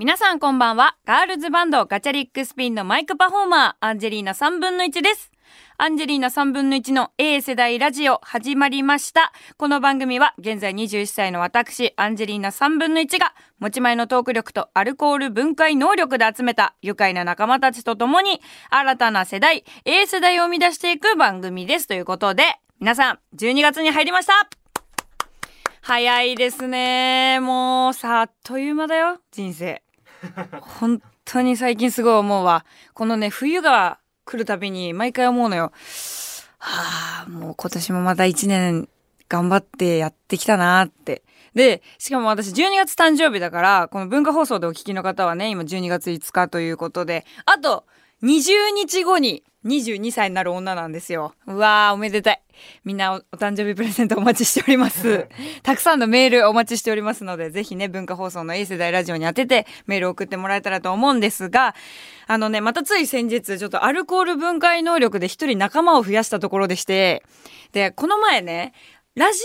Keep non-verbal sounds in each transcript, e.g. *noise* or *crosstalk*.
皆さんこんばんは。ガールズバンドガチャリックスピンのマイクパフォーマー、アンジェリーナ3分の1です。アンジェリーナ3分の1の A 世代ラジオ始まりました。この番組は現在21歳の私、アンジェリーナ3分の1が持ち前のトーク力とアルコール分解能力で集めた愉快な仲間たちと共に新たな世代、A 世代を生み出していく番組です。ということで、皆さん、12月に入りました早いですね。もう、さあっという間だよ、人生。本当に最近すごい思うわ。このね、冬が来るたびに毎回思うのよ。はあ、もう今年もまた1年頑張ってやってきたなって。で、しかも私12月誕生日だから、この文化放送でお聞きの方はね、今12月5日ということで、あと20日後に22歳になる女なんですよ。うわー、おめでたい。みんなおお誕生日プレゼントお待ちしております。*laughs* たくさんのメールお待ちしておりますので、ぜひね、文化放送の A 世代ラジオに当ててメールを送ってもらえたらと思うんですが、あのね、またつい先日、ちょっとアルコール分解能力で一人仲間を増やしたところでして、で、この前ね、ラジ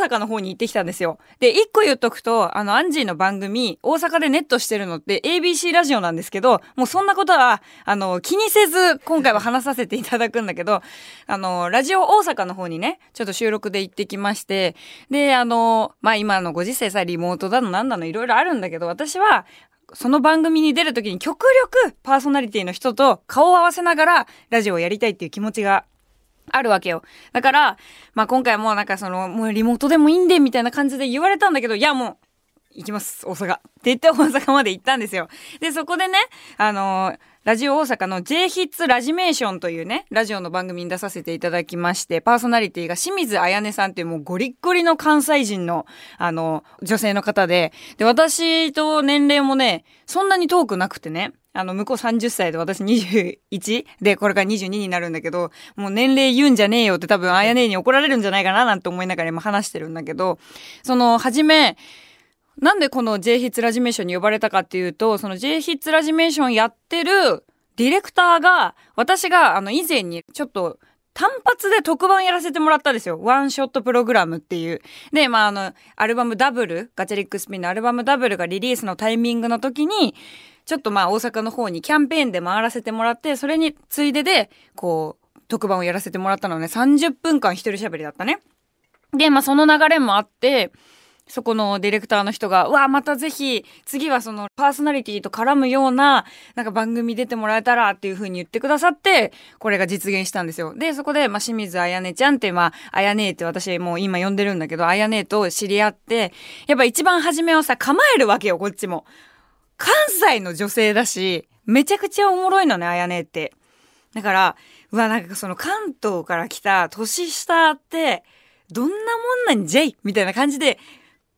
オ大阪の方に行ってきたんですよ。で、一個言っとくと、あの、アンジーの番組、大阪でネットしてるのって ABC ラジオなんですけど、もうそんなことは、あの、気にせず、今回は話させていただくんだけど、あの、ラジオ大阪の方にね、ちょっと収録で行ってきまして、で、あの、まあ、今のご時世さ、リモートだのなんだのいろいろあるんだけど、私は、その番組に出るときに極力パーソナリティの人と顔を合わせながらラジオをやりたいっていう気持ちがあるわけよ。だから、まあ今回もなんかその、もうリモートでもいいんで、みたいな感じで言われたんだけど、いやもう、行きます、大阪。って言って大阪まで行ったんですよ。で、そこでね、あのーラジオ大阪の J ヒッツラジメーションというね、ラジオの番組に出させていただきまして、パーソナリティが清水彩音さんっていうもうゴリッゴリの関西人の、あの、女性の方で、で、私と年齢もね、そんなに遠くなくてね、あの、向こう30歳で私21で、これから22になるんだけど、もう年齢言うんじゃねえよって多分、あやねえに怒られるんじゃないかななんて思いながら今話してるんだけど、その、はじめ、なんでこの J ヒッツラジメーションに呼ばれたかっていうと、その J ヒッツラジメーションやってるディレクターが、私があの以前にちょっと単発で特番やらせてもらったんですよ。ワンショットプログラムっていう。で、まあ、あの、アルバムダブル、ガチャリックスピンのアルバムダブルがリリースのタイミングの時に、ちょっとま大阪の方にキャンペーンで回らせてもらって、それについでで、こう、特番をやらせてもらったのね、30分間一人喋りだったね。で、まあその流れもあって、そこのディレクターの人が、うわ、またぜひ、次はそのパーソナリティと絡むような、なんか番組出てもらえたらっていう風に言ってくださって、これが実現したんですよ。で、そこで、まあ、清水あやねちゃんって、まあ、あやねって私もう今呼んでるんだけど、あやねと知り合って、やっぱ一番初めはさ、構えるわけよ、こっちも。関西の女性だし、めちゃくちゃおもろいのね、あやねって。だから、うわ、なんかその関東から来た年下って、どんなもんなんじゃい？みたいな感じで、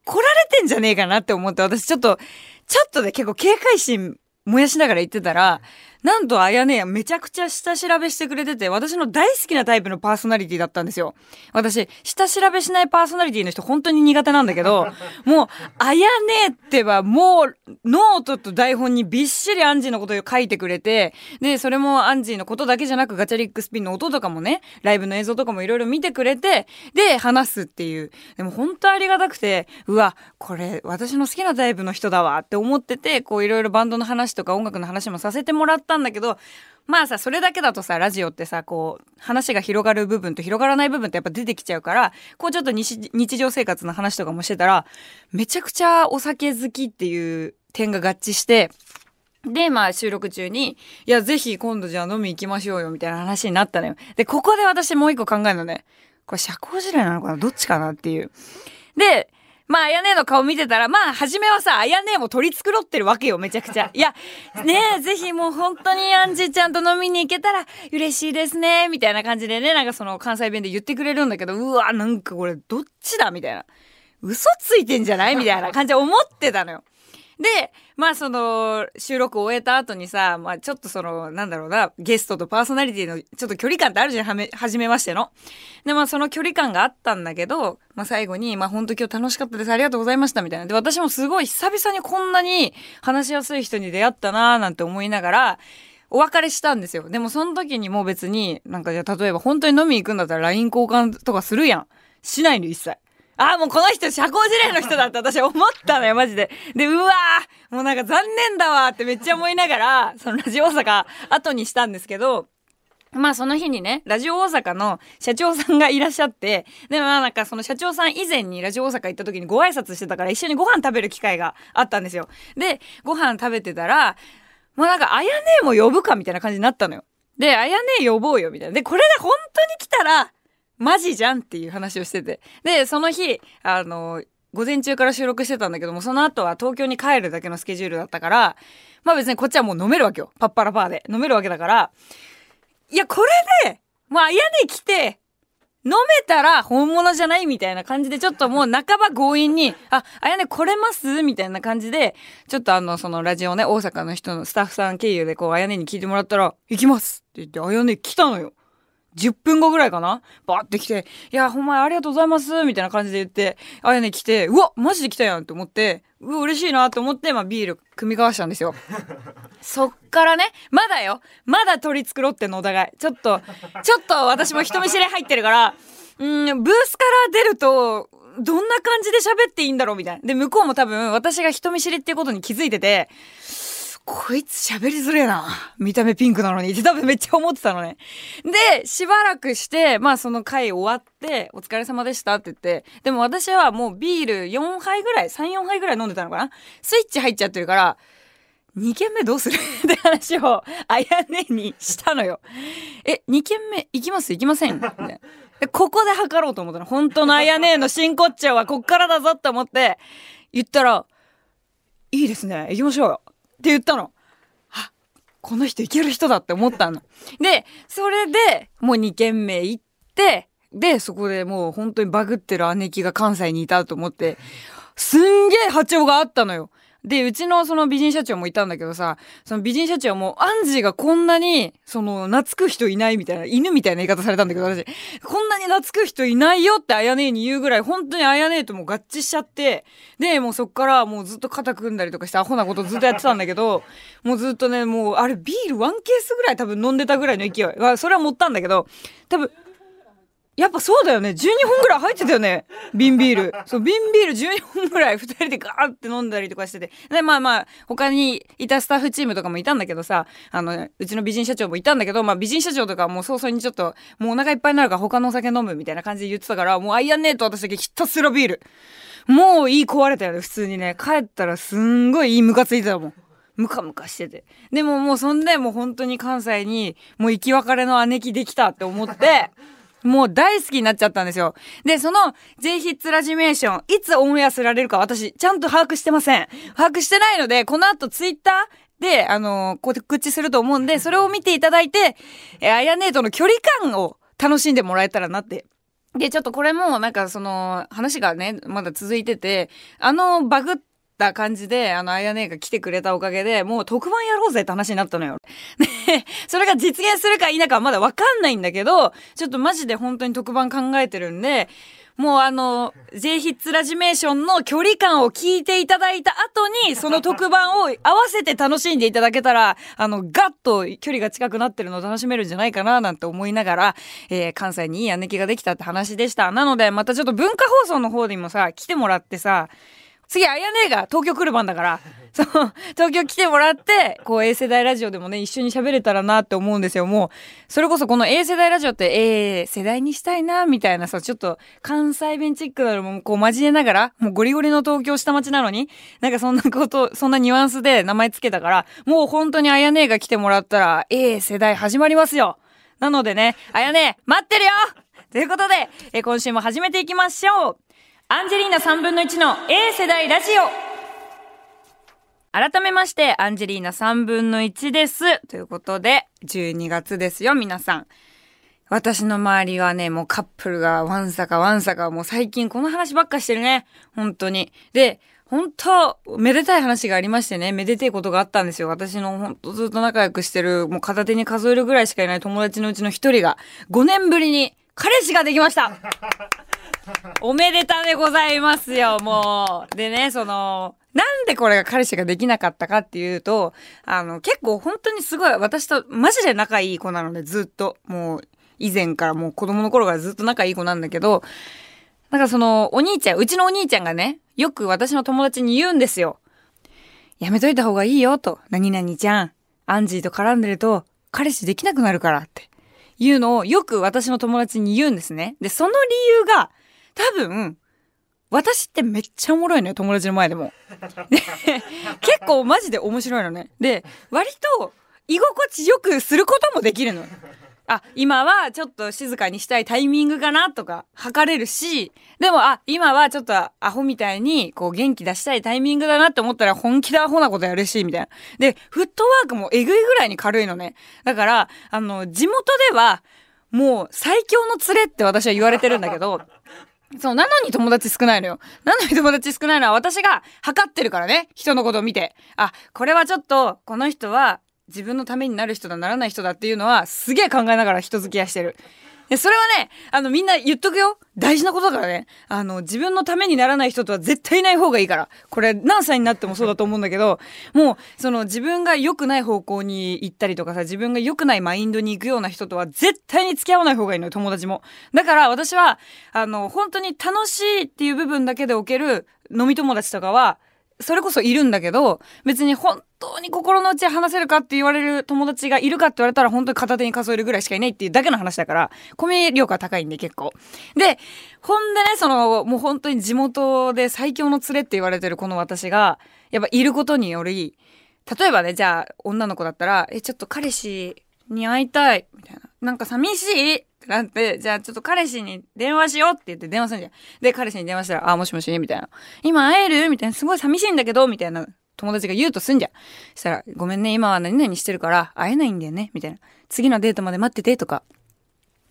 来られてんじゃねえかなって思って、私ちょっと、ちょっとで結構警戒心燃やしながら言ってたら、なんとあやねやめちゃくちゃ下調べしてくれてて、私の大好きなタイプのパーソナリティだったんですよ。私、下調べしないパーソナリティの人本当に苦手なんだけど、*laughs* もう、あやねってばもう、ノートと台本にびっしりアンジーのことを書いてくれて、で、それもアンジーのことだけじゃなくガチャリックスピンの音とかもね、ライブの映像とかもいろいろ見てくれて、で、話すっていう。でも本当ありがたくて、うわ、これ私の好きなタイプの人だわって思ってて、こういろいろバンドの話とか音楽の話もさせてもらったんだけど、まあさ、それだけだとさ、ラジオってさ、こう、話が広がる部分と広がらない部分ってやっぱ出てきちゃうから、こうちょっと日日常生活の話とかもしてたら、めちゃくちゃお酒好きっていう点が合致して、で、まあ収録中に、いや、ぜひ今度じゃあ飲み行きましょうよ、みたいな話になったのよ。で、ここで私もう一個考えるのね。これ社交辞令なのかな？どっちかなっていう。で、まあ、あやねの顔見てたら、まあ、初めはさ、あやねも取り繕ってるわけよ、めちゃくちゃ。*laughs* いや、ねえ、ぜひもう本当にアンジーちゃんと飲みに行けたら嬉しいですね、みたいな感じでね、なんかその関西弁で言ってくれるんだけど、うわ、なんかこれどっちだみたいな。嘘ついてんじゃない？みたいな感じで思ってたのよ。で、まあその収録を終えた後にさ、まあちょっとその、なんだろうな、ゲストとパーソナリティのちょっと距離感ってあるじゃん、はめ、はじめましての。で、まあその距離感があったんだけど、まあ最後に、まあ本当今日楽しかったです、ありがとうございました、みたいな。で、私もすごい久々にこんなに話しやすい人に出会ったなーなんて思いながら、お別れしたんですよ。でもその時にもう別に、なんかじゃあ例えば本当に飲み行くんだったら LINE 交換とかするやん。しないの一切。あ、もうこの人社交辞令の人だって私思ったのよ、マジで。で、うわーもうなんか残念だわってめっちゃ思いながら、そのラジオ大阪後にしたんですけど、まあその日にね、ラジオ大阪の社長さんがいらっしゃって、でまあなんかその社長さん以前にラジオ大阪行った時にご挨拶してたから一緒にご飯食べる機会があったんですよ。で、ご飯食べてたら、もうなんかあやねえも呼ぶかみたいな感じになったのよ。で、あやねえ呼ぼうよみたいな。で、これで本当に来たら、マジじゃんっていう話をしてて。で、その日、あの、午前中から収録してたんだけども、その後は東京に帰るだけのスケジュールだったから、まあ別にこっちはもう飲めるわけよ。パッパラパーで。飲めるわけだから、いや、これで、まあ、屋根来て、飲めたら本物じゃないみたいな感じで、ちょっともう半ば強引に、あ、あやね来れますみたいな感じで、ちょっとあの、そのラジオね、大阪の人のスタッフさん経由でこう、あやねに聞いてもらったら、行きますって言って、あやね来たのよ。10分後ぐらいかな？バーって来て、いや、ほんまありがとうございますみたいな感じで言って、あやね来て、うわマジで来たやんって思って、うわ、嬉しいなって思って、まあビール組み交わしたんですよ。*laughs* そっからね、まだよ。まだ取り繕ってんのお互い。ちょっと、ちょっと私も人見知り入ってるから、うん、ブースから出ると、どんな感じで喋っていいんだろう？みたいな。で、向こうも多分私が人見知りっていうことに気づいてて、こいつ喋りづれえな。見た目ピンクなのにって多分めっちゃ思ってたのね。で、しばらくして、まあその回終わって、お疲れ様でしたって言って、でも私はもうビール4杯ぐらい、3、4杯ぐらい飲んでたのかなスイッチ入っちゃってるから、2軒目どうする？*laughs* って話を、あやねにしたのよ。え、2軒目行きます？行きません？ここで測ろうと思ったの。本当のあやねの真骨頂はこっからだぞって思って、言ったら、いいですね。行きましょうよ。って言ったの。あ、この人いける人だって思ったの。で、それで、もう2軒目行って、で、そこでもう本当にバグってる姉貴が関西にいたと思って、すんげえ波長があったのよ。で、うちのその美人社長もいたんだけどさ、その美人社長も、アンジーがこんなに、その、懐く人いないみたいな、犬みたいな言い方されたんだけど、私、こんなに懐く人いないよってあやねえに言うぐらい、本当にあやねえともう合致しちゃって、で、もうそっからもうずっと肩組んだりとかしてアホなことずっとやってたんだけど、*laughs* もうずっとね、もう、あれビール1ケースぐらい多分飲んでたぐらいの勢い。それは持ったんだけど、多分、やっぱそうだよね。12本ぐらい入ってたよね。瓶ビール。そう、瓶ビール12本ぐらい2人でガーって飲んだりとかしてて。で、まあまあ、他にいたスタッフチームとかもいたんだけどさ、あの、うちの美人社長もいたんだけど、まあ美人社長とかもう早々にちょっと、もうお腹いっぱいになるから他のお酒飲むみたいな感じで言ってたから、もうあいやんねえと私だけひたすらビール。もういい壊れたよね、普通にね。帰ったらすんごいいいムカついてたもん。ムカムカしてて。でももうそんでもう本当に関西にもう生き別れの姉貴できたって思って、もう大好きになっちゃったんですよ。で、その J ヒッツラジメーション、いつオンエアすられるか私、ちゃんと把握してません。把握してないので、この後ツイッターで、あのー、告知すると思うんで、それを見ていただいて、えー、あやねえとの距離感を楽しんでもらえたらなってで、ちょっとこれも、なんかその、話がね、まだ続いてて、あの、バグった感じで、あの、あやねが来てくれたおかげで、もう特番やろうぜって話になったのよ。で、それが実現するか否かはまだわかんないんだけど、ちょっとマジで本当に特番考えてるんで、もうあの、J ヒッツラジメーションの距離感を聞いていただいた後に、その特番を合わせて楽しんでいただけたら、あの、ガッと距離が近くなってるのを楽しめるんじゃないかな、なんて思いながら、えー、関西にいい姉貴ができたって話でした。なので、またちょっと文化放送の方にもさ、来てもらってさ、次、あやねえが東京来る番だから、*laughs* そう、東京来てもらって、こう、A 世代ラジオでもね、一緒に喋れたらなって思うんですよ。もう、それこそこの A 世代ラジオって、A 世代にしたいな、みたいなさ、ちょっと関西弁チックなのも、こう、交えながら、もうゴリゴリの東京下町なのに、なんかそんなこと、そんなニュアンスで名前つけたから、もう本当にあやねえが来てもらったら、A 世代始まりますよ。なのでね、あやねえ、待ってるよということで、え今週も始めていきましょう。アンジェリーナ3分の1の A 世代ラジオ改めまして、アンジェリーナ3分の1です。ということで、12月ですよ、皆さん。私の周りはね、もうカップルがワンサかワンサか、もう最近この話ばっかしてるね。本当に。で、本当、めでたい話がありましてね、めでてえことがあったんですよ。私の本当ずっと仲良くしてる、もう片手に数えるぐらいしかいない友達のうちの一人が、5年ぶりに彼氏ができましたおめでたでございますよ、もう。でね、その、なんでこれが彼氏ができなかったかっていうと、あの、結構本当にすごい、私とマジで仲いい子なので、ずっと、もう、以前からもう子供の頃からずっと仲いい子なんだけど、なんかその、お兄ちゃん、うちのお兄ちゃんがね、よく私の友達に言うんですよ。やめといた方がいいよ、と。何々ちゃん。アンジーと絡んでると、彼氏できなくなるからって。いうのをよく私の友達に言うんですね。で、その理由が、多分、私ってめっちゃおもろいのよ、友達の前でも。*laughs* 結構マジで面白いのね。で、割と居心地よくすることもできるの。あ、今はちょっと静かにしたいタイミングかなとか測れるし、でも、あ、今はちょっとアホみたいにこう元気出したいタイミングだなって思ったら本気でアホなことやるし、みたいな。で、フットワークもえぐいぐらいに軽いのね。だから、あの、地元ではもう最強の連れって私は言われてるんだけど、そう、なのに友達少ないのよ。なのに友達少ないのは私が測ってるからね。人のことを見て。あ、これはちょっと、この人は自分のためになる人だならない人だっていうのはすげえ考えながら人付き合いしてる。それはね、あのみんな言っとくよ。大事なことだからね。あの自分のためにならない人とは絶対いない方がいいから。これ何歳になってもそうだと思うんだけど、*laughs* もうその自分が良くない方向に行ったりとかさ、自分が良くないマインドに行くような人とは絶対に付き合わない方がいいのよ、友達も。だから私は、あの本当に楽しいっていう部分だけでおける飲み友達とかは、それこそいるんだけど、別に本当に心の内話せるかって言われる友達がいるかって言われたら本当に片手に数えるぐらいしかいないっていうだけの話だから、コミュ力が高いんで結構。で、ほんでね、その、もう本当に地元で最強の連れって言われてるこの私が、やっぱいることにより、例えばね、じゃあ女の子だったら、え、ちょっと彼氏に会いたい、みたいな。なんか寂しいってなって、じゃあちょっと彼氏に電話しようって言って電話するんじゃん。で、彼氏に電話したら、あ、もしもしみたいな。今会える？みたいな。すごい寂しいんだけどみたいな友達が言うとすんじゃん。したら、ごめんね、今は何々してるから会えないんだよねみたいな。次のデートまで待っててとか。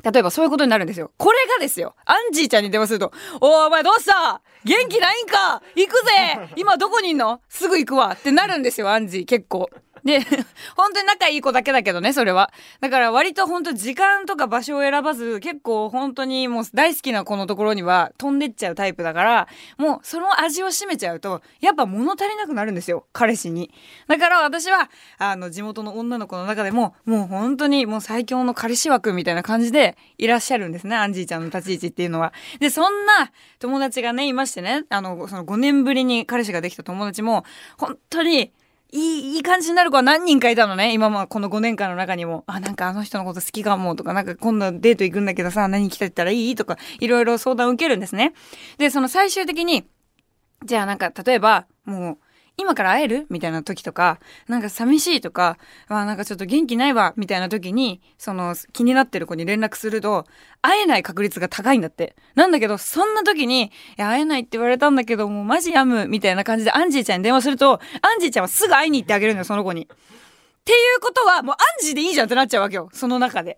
例えばそういうことになるんですよ。これがですよ。アンジーちゃんに電話すると、おお前どうした？元気ないんか？行くぜ今どこにいんの？すぐ行くわってなるんですよ、アンジー結構。で、*laughs* 本当に仲いい子だけだけどね、それは。だから割と本当時間とか場所を選ばず、結構本当にもう大好きな子のところには飛んでっちゃうタイプだから、もうその味を占めちゃうと、やっぱ物足りなくなるんですよ、彼氏に。だから私は、あの、地元の女の子の中でも、もう本当にもう最強の彼氏枠みたいな感じでいらっしゃるんですね、アンジーちゃんの立ち位置っていうのは。で、そんな友達がね、いましてね、あの、その5年ぶりに彼氏ができた友達も、本当に、いい、いい感じになる子は何人かいたのね。今もこの5年間の中にも。あ、なんかあの人のこと好きかもとか、なんか今度デート行くんだけどさ、何着てったらいい？とか、いろいろ相談を受けるんですね。で、その最終的に、じゃあなんか例えば、もう、今から会える？みたいな時とか、なんか寂しいとか、あなんかちょっと元気ないわ、みたいな時に、その気になってる子に連絡すると、会えない確率が高いんだって。なんだけど、そんな時に、いや、会えないって言われたんだけど、もうマジやむ、みたいな感じでアンジーちゃんに電話すると、アンジーちゃんはすぐ会いに行ってあげるのよ、その子に。っていうことは、もうアンジーでいいじゃんってなっちゃうわけよ、その中で。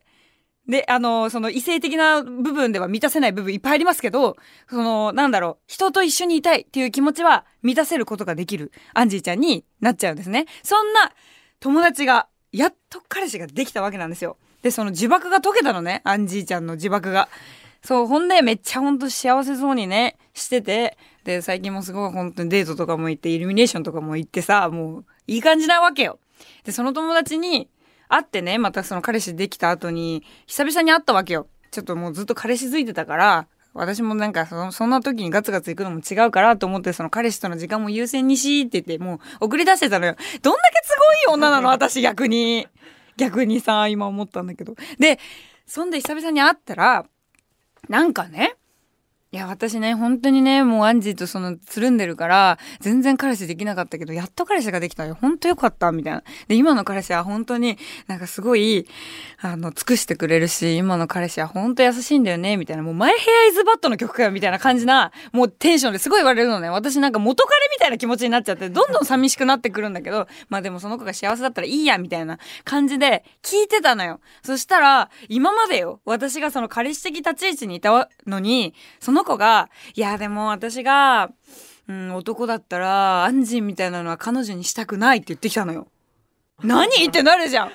で、あの、その異性的な部分では満たせない部分いっぱいありますけど、その、なんだろう、人と一緒にいたいっていう気持ちは満たせることができるアンジーちゃんになっちゃうんですね。そんな友達が、やっと彼氏ができたわけなんですよ。で、その呪縛が解けたのね、アンジーちゃんの呪縛が。そう、ほんでめっちゃほんと幸せそうにね、してて、で、最近もすごい本当にデートとかも行って、イルミネーションとかも行ってさ、もう、いい感じなわけよ。で、その友達に、会ってね、またその彼氏できた後に、久々に会ったわけよ。ちょっともうずっと彼氏づいてたから、私もなんかそそんな時にガツガツ行くのも違うからと思ってその彼氏との時間も優先にしって言ってもう送り出してたのよ。どんだけすごい女なの *laughs* 私逆に。逆にさ、今思ったんだけど。で、そんで久々に会ったら、なんかね、いや、私ね、本当にね、もうアンジーとその、つるんでるから、全然彼氏できなかったけど、やっと彼氏ができたよ。本当よかった、みたいな。で、今の彼氏は本当になんかすごい、あの、尽くしてくれるし、今の彼氏は本当優しいんだよね、みたいな。もう、マイヘアイズバットの曲かよ、みたいな感じな、もうテンションですごい言われるのね。私なんか元彼みたいな気持ちになっちゃって、どんどん寂しくなってくるんだけど、まあでもその子が幸せだったらいいや、みたいな感じで聞いてたのよ。そしたら、今までよ、私がその彼氏的立ち位置にいたのに、その子が、いや、でも私が、うん、男だったら、アンジンみたいなのは彼女にしたくないって言ってきたのよ。何？ってなるじゃん。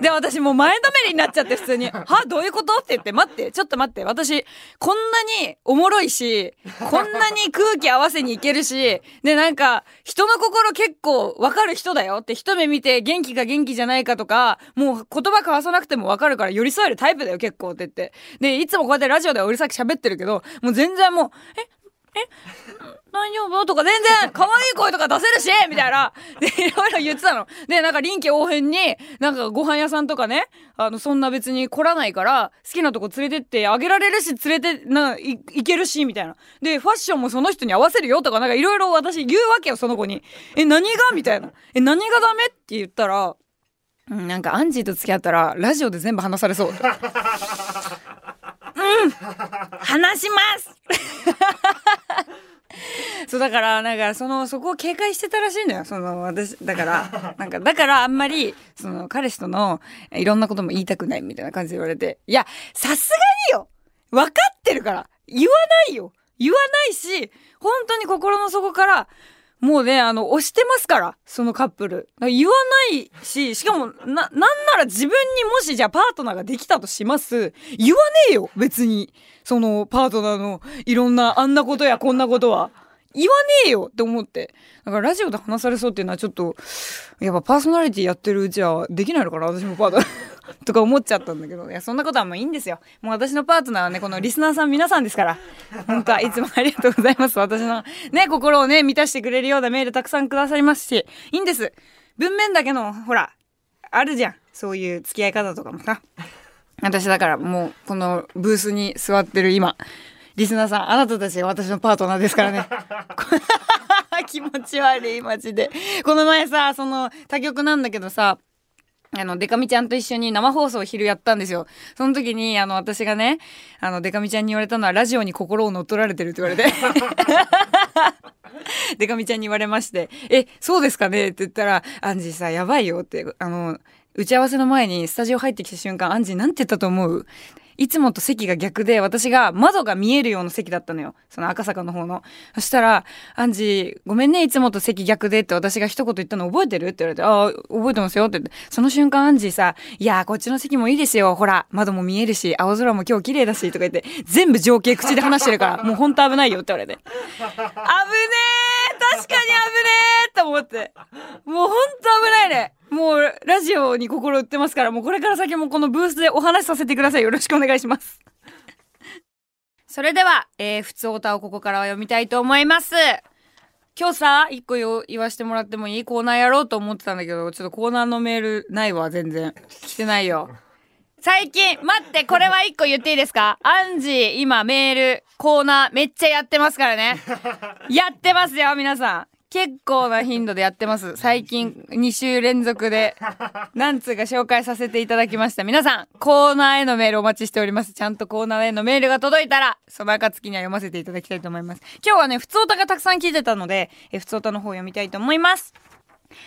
で、私もう前のめりになっちゃって普通に、は？どういうこと？って言って、待って、ちょっと待って、私、こんなにおもろいし、こんなに空気合わせにいけるし、で、なんか、人の心結構わかる人だよって一目見て元気か元気じゃないかとか、もう言葉交わさなくてもわかるから寄り添えるタイプだよ結構って言って。で、いつもこうやってラジオではうるさく喋ってるけど、もう全然もう、え、え？大丈夫？とか全然可愛い声とか出せるし *laughs* みたいな。で、いろいろ言ってたの。で、なんか臨機応変に、なんかご飯屋さんとかね、あの、そんな別に来らないから、好きなとこ連れてってあげられるし、連れて、な、い、行けるし、みたいな。で、ファッションもその人に合わせるよとか、なんかいろいろ私言うわけよ、その子に。え、何が？みたいな。え、何がダメ？って言ったら、うん、なんかアンジーと付き合ったら、ラジオで全部話されそう。*laughs* うん。話します。*laughs* そうだからなんかそのそこを警戒してたらしいのよ。その私だから *laughs* なんかだからあんまりその彼氏とのいろんなことも言いたくないみたいな感じで言われていやさすがによ。分かってるから。言わないよ。言わないし本当に心の底からもうね、あの、押してますから、そのカップル。言わないし、しかも、な、なんなら自分にもしじゃあパートナーができたとします。言わねえよ、別に。その、パートナーのいろんな、あんなことやこんなことは。言わねえよって思って。だからラジオで話されそうっていうのはちょっと、やっぱパーソナリティやってるうちはできないのかな私もパートナー *laughs* とか思っちゃったんだけど。いや、そんなことはもういいんですよ。もう私のパートナーはね、このリスナーさん皆さんですから。本当はいつもありがとうございます。私のね、心をね、満たしてくれるようなメールたくさんくださりますし、いいんです。文面だけの、ほら、あるじゃん。そういう付き合い方とかもさ。私だからもう、このブースに座ってる今、リスナーさん、あなたたちが私のパートナーですからね。*laughs* 気持ち悪い、マジで。この前さ、その、他局なんだけどさ、あの、デカミちゃんと一緒に生放送を昼やったんですよ。その時に、あの、私がね、あの、デカミちゃんに言われたのは、ラジオに心を乗っ取られてるって言われて。*laughs* デカミちゃんに言われまして、え、そうですかね？って言ったら、アンジーさ、やばいよって、あの、打ち合わせの前にスタジオ入ってきた瞬間、アンジーなんて言ったと思う？いつもと席が逆で、私が窓が見えるような席だったのよ。その赤坂の方の。そしたら、アンジー、ごめんね、いつもと席逆でって私が一言言ったの覚えてる？って言われて、ああ、覚えてますよって言って。その瞬間アンジーさ、いやこっちの席もいいですよ。ほら、窓も見えるし、青空も今日綺麗だし、とか言って、全部情景口で話してるから、もうほんと危ないよって言われて。*laughs* 危ねえ確かに危ねえって思って。もうほんと危ないね。もうラジオに心売ってますからもうこれから先もこのブースでお話しさせてください。よろしくお願いします。それでは、えー、普通歌をここからは読みたいと思います。今日さ一個言わしてもらってもいい？コーナーやろうと思ってたんだけどちょっとコーナーのメールないわ全然。来てないよ。最近、待って、これは一個言っていいですか？アンジー、今メール、コーナーめっちゃやってますからね。*laughs* やってますよ、皆さん。結構な頻度でやってます。最近2週連続で何通か紹介させていただきました。皆さん、コーナーへのメールお待ちしております。ちゃんとコーナーへのメールが届いたら、その暁には読ませていただきたいと思います。今日はね、普通歌がたくさん聞いてたので、え普通歌の方読みたいと思います。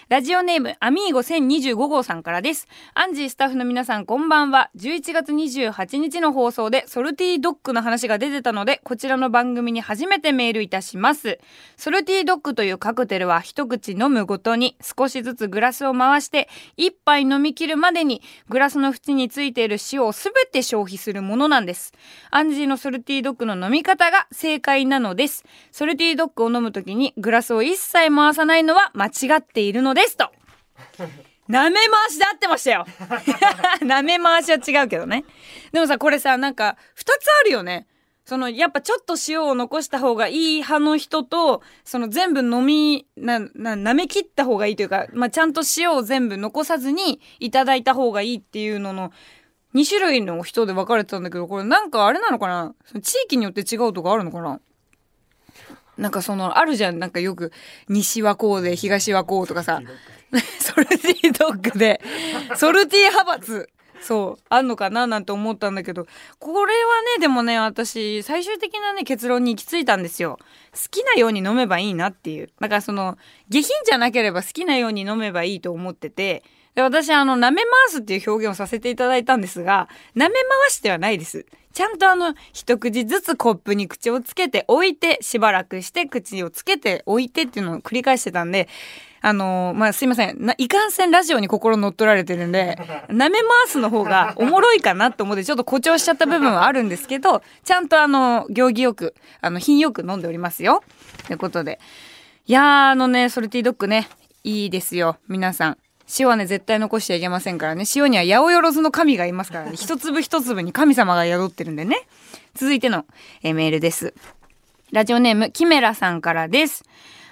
ラジオネーム、アミーゴ1025号さんからです。アンジースタッフの皆さん、こんばんは。11月28日の放送で、ソルティドッグの話が出てたので、こちらの番組に初めてメールいたします。ソルティドッグというカクテルは、一口飲むごとに、少しずつグラスを回して、一杯飲み切るまでに、グラスの縁についている塩をすべて消費するものなんです。アンジーのソルティドッグの飲み方が正解なのです。ソルティドッグを飲むときに、グラスを一切回さないのは間違っているるのですと。舐め回しで合ってましたよ。*laughs* 舐め回しは違うけどね。でもさ、これさ、なんか、二つあるよね。その、やっぱちょっと塩を残した方がいい派の人と、その全部飲み、な、な、舐め切った方がいいというか、まあ、ちゃんと塩を全部残さずにいただいた方がいいっていうのの、2種類の人で分かれてたんだけど、これなんかあれなのかな？地域によって違うとかあるのかな？なんかその、あるじゃん。なんかよく、西はこうで、東はこうとかさ、ソルティードッグで、ソルティー派閥。そう、あんのかななんて思ったんだけど、これはね、でもね、私、最終的なね、結論に行き着いたんですよ。好きなように飲めばいいなっていう。だからその、下品じゃなければ好きなように飲めばいいと思ってて、で私、あの、舐め回すっていう表現をさせていただいたんですが、舐め回してはないです。ちゃんとあの、一口ずつコップに口をつけて置いて、しばらくして口をつけて置いてっていうのを繰り返してたんで、あのー、まあ、すいません。いかんせんラジオに心乗っ取られてるんで、舐め回すの方がおもろいかなと思ってちょっと誇張しちゃった部分はあるんですけど、ちゃんとあの、行儀よく、あの、品よく飲んでおりますよ。ということで。いやー、あのね、ソルティドッグね、いいですよ。皆さん。塩はね、絶対残しちゃいけませんからね。塩には八百万の神がいますからね。*laughs* 一粒一粒に神様が宿ってるんでね。続いての、えメールです。ラジオネーム、キメラさんからです。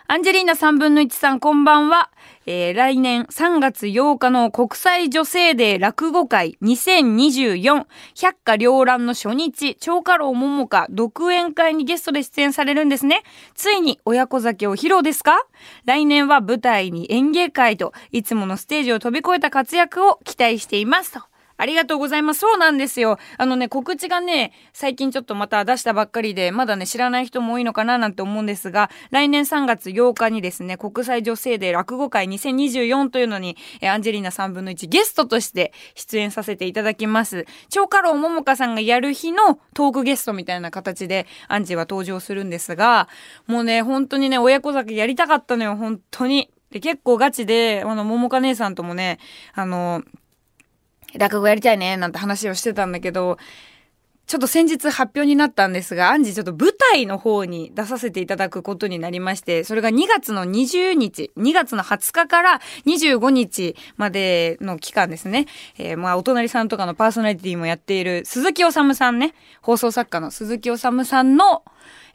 アンジェリーナ3分の1さん、こんばんは。えー、来年3月8日の国際女性デー落語会2024百花繚乱の初日、超過老桃花独演会にゲストで出演されるんですね。ついに親子酒を披露ですか？来年は舞台に演芸会といつものステージを飛び越えた活躍を期待していますと。ありがとうございます。そうなんですよ。あのね、告知がね、最近ちょっとまた出したばっかりで、まだね、知らない人も多いのかななんて思うんですが、来年3月8日にですね、国際女性デー落語会2024というのに、えアンジェリーナ3分の1ゲストとして出演させていただきます。超過労桃花さんがやる日のトークゲストみたいな形で、アンジーは登場するんですが、もうね、本当にね、親子酒やりたかったのよ、本当に。で、結構ガチで、あの、桃花姉さんともね、あの、落語やりたいね、なんて話をしてたんだけど、ちょっと先日発表になったんですが、アンジちょっと舞台の方に出させていただくことになりまして、それが2月の20日、2月の20日から25日までの期間ですね。えー、まあ、お隣さんとかのパーソナリティもやっている鈴木治さんね、放送作家の鈴木治さんの、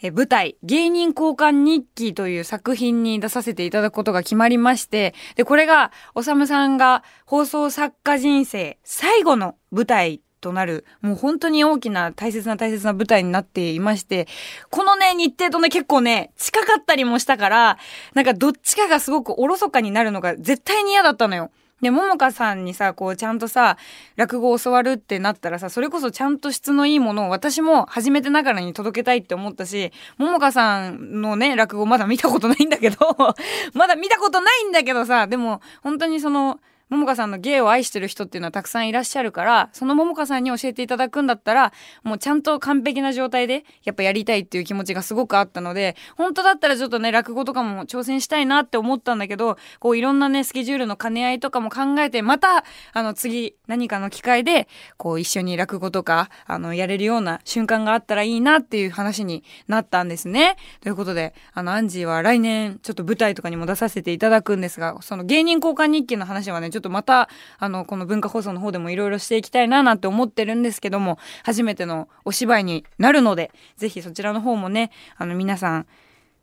舞台、芸人交換日記という作品に出させていただくことが決まりまして、で、これが、おさむさんが放送作家人生最後の舞台となる、もう本当に大きな大切な大切な舞台になっていまして、このね、日程とね、結構ね、近かったりもしたから、なんかどっちかがすごくおろそかになるのが絶対に嫌だったのよ。で、ももかさんにさ、こう、ちゃんとさ、落語を教わるってなったらさ、それこそちゃんと質のいいものを私も初めてながらに届けたいって思ったし、ももかさんのね、落語まだ見たことないんだけど *laughs* まだ見たことないんだけどさ、でも、本当にその、ももかさんの芸を愛してる人っていうのはたくさんいらっしゃるから、そのももかさんに教えていただくんだったら、もうちゃんと完璧な状態で、やっぱやりたいっていう気持ちがすごくあったので、本当だったらちょっとね、落語とかも挑戦したいなって思ったんだけど、こういろんなね、スケジュールの兼ね合いとかも考えて、また、あの次、何かの機会で、こう一緒に落語とか、あの、やれるような瞬間があったらいいなっていう話になったんですね。ということで、あの、アンジーは来年、ちょっと舞台とかにも出させていただくんですが、その芸人交換日記の話はね、ょっとまた、あの、この文化放送の方でもいろいろしていきたいななんて思ってるんですけども、初めてのお芝居になるので、ぜひそちらの方もね、あの、皆さん、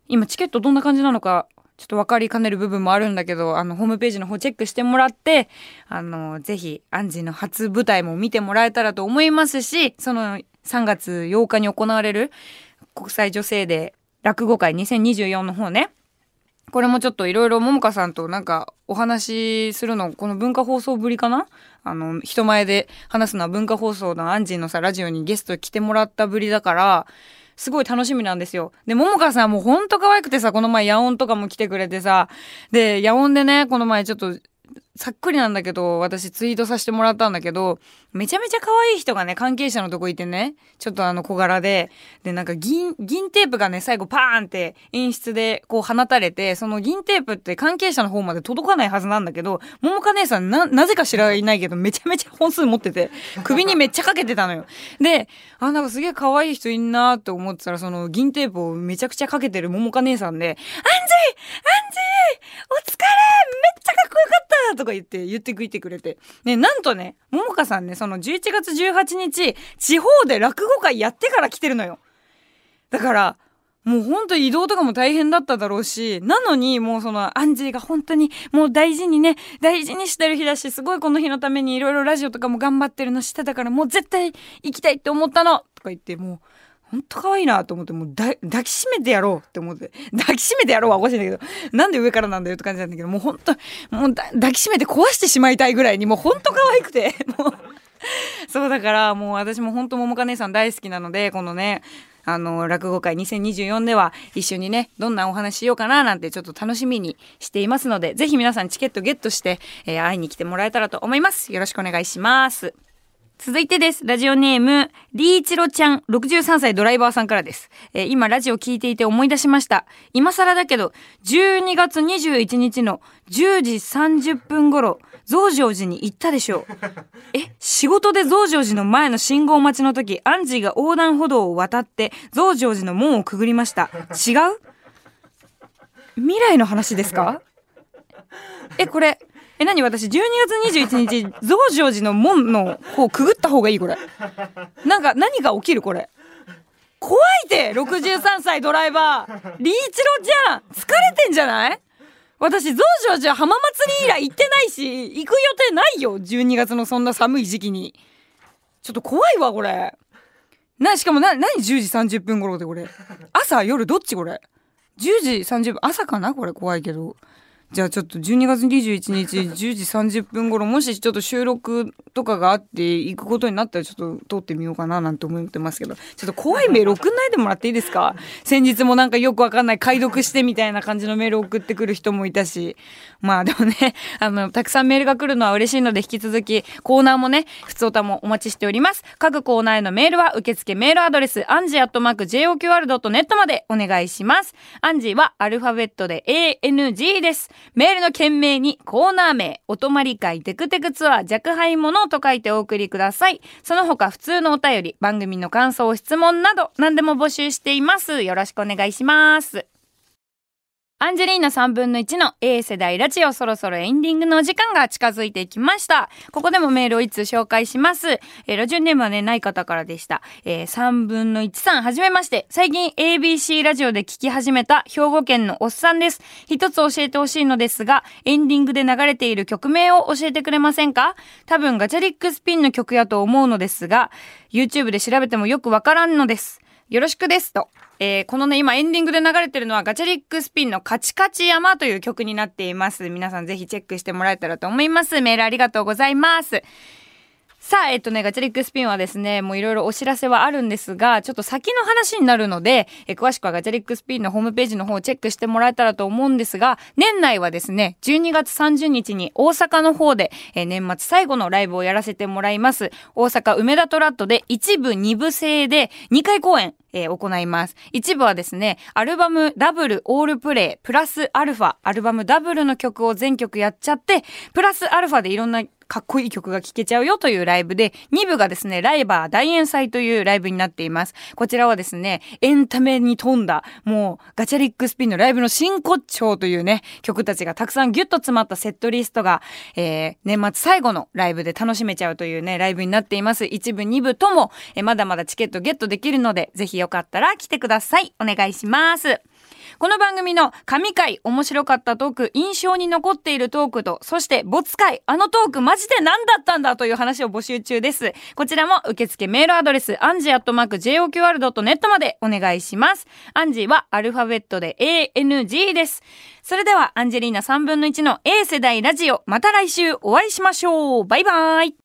今チケットどんな感じなのか、ちょっと分かりかねる部分もあるんだけど、あの、ホームページの方チェックしてもらって、あの、ぜひ、アンジーの初舞台も見てもらえたらと思いますし、その3月8日に行われる国際女性デー落語会2024の方ね、これもちょっといろいろももかさんとなんかお話しするの、この文化放送ぶりかな？あの、人前で話すのは文化放送のアンジーのさ、ラジオにゲスト来てもらったぶりだから、すごい楽しみなんですよ。で、ももかさんもほんと可愛くてさ、この前、野音とかも来てくれてさ、で、野音でね、この前ちょっとさっくりなんだけど、私ツイートさせてもらったんだけど、めちゃめちゃ可愛い人がね、関係者のとこいてね、ちょっとあの小柄で、で、なんか銀、銀テープがね、最後パーンって演出でこう放たれて、その銀テープって関係者の方まで届かないはずなんだけど、桃花姉さんな、なぜか知らないけど、めちゃめちゃ本数持ってて、首にめっちゃかけてたのよ。で、あ、なんかすげえ可愛い人いんなって思ってたら、その銀テープをめちゃくちゃかけてる桃花姉さんで、アンジーアンジーお疲れめっちゃかっこよか言って、言ってくれてくれて。ね、なんとね、ももかさんね、その11月18日、地方で落語会やってから来てるのよ。だから、もうほんと移動とかも大変だっただろうし、なのにもうそのアンジーが本当にもう大事にね、大事にしてる日だし、すごいこの日のためにいろいろラジオとかも頑張ってるの知ってたからもう絶対行きたいって思ったのとか言ってもう、ほんと可愛いなと思って、もう抱きしめてやろうって思って、抱きしめてやろうはおかしいんだけど、なんで上からなんだよって感じなんだけど、もうほんと、もう抱きしめて壊してしまいたいぐらいに、もうほんと可愛くて、*laughs* もうそうだから、もう私もほんと桃花姉さん大好きなので、このね、あの、落語会2024では一緒にね、どんなお話しようかななんてちょっと楽しみにしていますので、ぜひ皆さんチケットゲットして、えー、会いに来てもらえたらと思います。よろしくお願いします。続いてです。ラジオネーム、リーチロちゃん、63歳ドライバーさんからです。えー、今、ラジオ聞いていて思い出しました。今更だけど、12月21日の10時30分頃、増上寺に行ったでしょう。え、仕事で増上寺の前の信号待ちの時、アンジーが横断歩道を渡って、増上寺の門をくぐりました。違う？未来の話ですか？え、これ、え、何私、12月21日、*laughs* 増上寺の門の方くぐった方がいいこれ。なんか、何が起きるこれ。怖いて !63 歳ドライバーリーチロちゃん疲れてんじゃない？私、増上寺浜祭り以来行ってないし、行く予定ないよ !12 月のそんな寒い時期に。ちょっと怖いわ、これ。な、しかもな、何？10時30分頃でこれ。朝、夜、どっちこれ？10時30分、朝かなこれ怖いけど。じゃあちょっと12月21日10時30分頃もしちょっと収録とかがあって行くことになったらちょっと通ってみようかななんて思ってますけどちょっと怖いメール送んないでもらっていいですか？*laughs* 先日もなんかよくわかんない解読してみたいな感じのメール送ってくる人もいたし。まあでもねあのたくさんメールが来るのは嬉しいので引き続きコーナーもね普通歌もお待ちしております。各コーナーへのメールは受付メールアドレスアンジーアットマーク JOQR.net までお願いします。アンジーはアルファベットで ANG ですメールの件名にコーナー名、お泊まり会テクテクツアー若輩者と書いてお送りください。その他普通のお便り、番組の感想、質問など何でも募集しています。よろしくお願いします。アンジェリーナ3分の1の A 世代ラジオそろそろエンディングのお時間が近づいてきました。ここでもメールをいつ紹介します。えー、ラジオネームはね、ない方からでした。えー、3分の1さん、はじめまして。最近 ABC ラジオで聞き始めた兵庫県のおっさんです。一つ教えてほしいのですが、エンディングで流れている曲名を教えてくれませんか？多分ガチャリックスピンの曲やと思うのですが、YouTube で調べてもよくわからんのです。よろしくですと。えー、このね、今エンディングで流れてるのはガチャリックスピンのカチカチ山という曲になっています。皆さんぜひチェックしてもらえたらと思います。メールありがとうございます。さあ、えっとね、ガチャリックスピンはですね、もういろいろお知らせはあるんですが、ちょっと先の話になるので、え詳しくはガチャリックスピンのホームページの方をチェックしてもらえたらと思うんですが、年内はですね、12月30日に大阪の方で、え年末最後のライブをやらせてもらいます。大阪梅田トラットで一部二部制で2回公演、え、行います。一部はですね、アルバムダブルオールプレイプラスアルファ、アルバムダブルの曲を全曲やっちゃって、プラスアルファでいろんなかっこいい曲が聴けちゃうよというライブで、2部がですね、ライバー大演祭というライブになっています。こちらはですね、エンタメに富んだ、もうガチャリックスピンのライブの真骨頂というね、曲たちがたくさんギュッと詰まったセットリストが、えー、年末最後のライブで楽しめちゃうというね、ライブになっています。1部、2部とも、えー、まだまだチケットゲットできるので、ぜひよかったら来てください。お願いします。この番組の神回面白かったトーク、印象に残っているトークと、そして没回、あのトークマジで何だったんだという話を募集中です。こちらも受付メールアドレス、アンジーアットマーク JOQR.net までお願いします。アンジーはアルファベットで ANG です。それでは、アンジェリーナ3分の1の A 世代ラジオ、また来週お会いしましょう。バイバーイ。